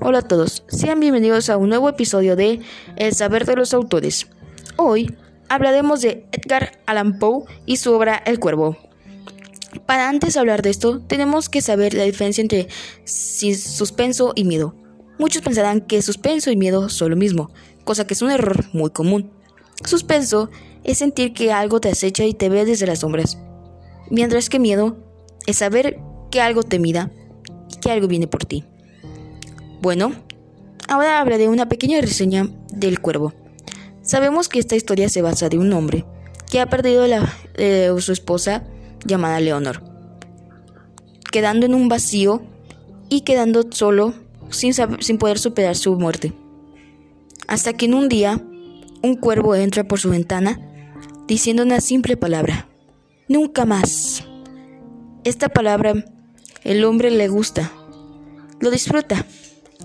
Hola a todos, sean bienvenidos a un nuevo episodio de El saber de los autores. Hoy hablaremos de Edgar Allan Poe y su obra El Cuervo. Para antes hablar de esto, tenemos que saber la diferencia entre suspenso y miedo. Muchos pensarán que suspenso y miedo son lo mismo, cosa que es un error muy común. Suspenso es sentir que algo te acecha y te ve desde las sombras, mientras que miedo es saber que algo te mira y que algo viene por ti. Bueno, ahora hablaré de una pequeña reseña del cuervo. Sabemos que esta historia se basa de un hombre que ha perdido a eh, su esposa llamada Leonor, quedando en un vacío y quedando solo sin, sin poder superar su muerte. Hasta que en un día un cuervo entra por su ventana diciendo una simple palabra, nunca más. Esta palabra el hombre le gusta, lo disfruta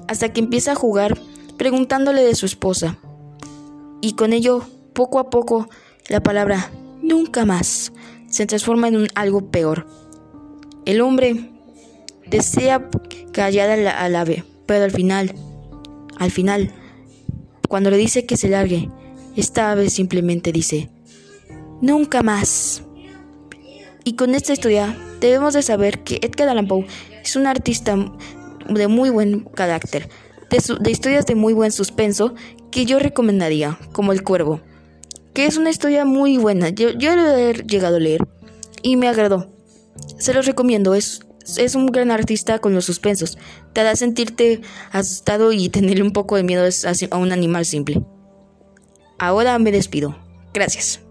hasta que empieza a jugar preguntándole de su esposa. Y con ello, poco a poco, la palabra nunca más se transforma en un algo peor. El hombre desea callar al, ave, pero al final, al final, cuando le dice que se largue, esta ave simplemente dice, nunca más. Y con esta historia debemos de saber que Edgar Allan Poe es un artista de muy buen carácter, de, historias de muy buen suspenso que yo recomendaría, como El Cuervo, que es una historia muy buena. Yo, yo lo he llegado a leer y me agradó. Se los recomiendo, es, es un gran artista con los suspensos. Te hará sentirte asustado y tenerle un poco de miedo a un animal simple. Ahora me despido. Gracias.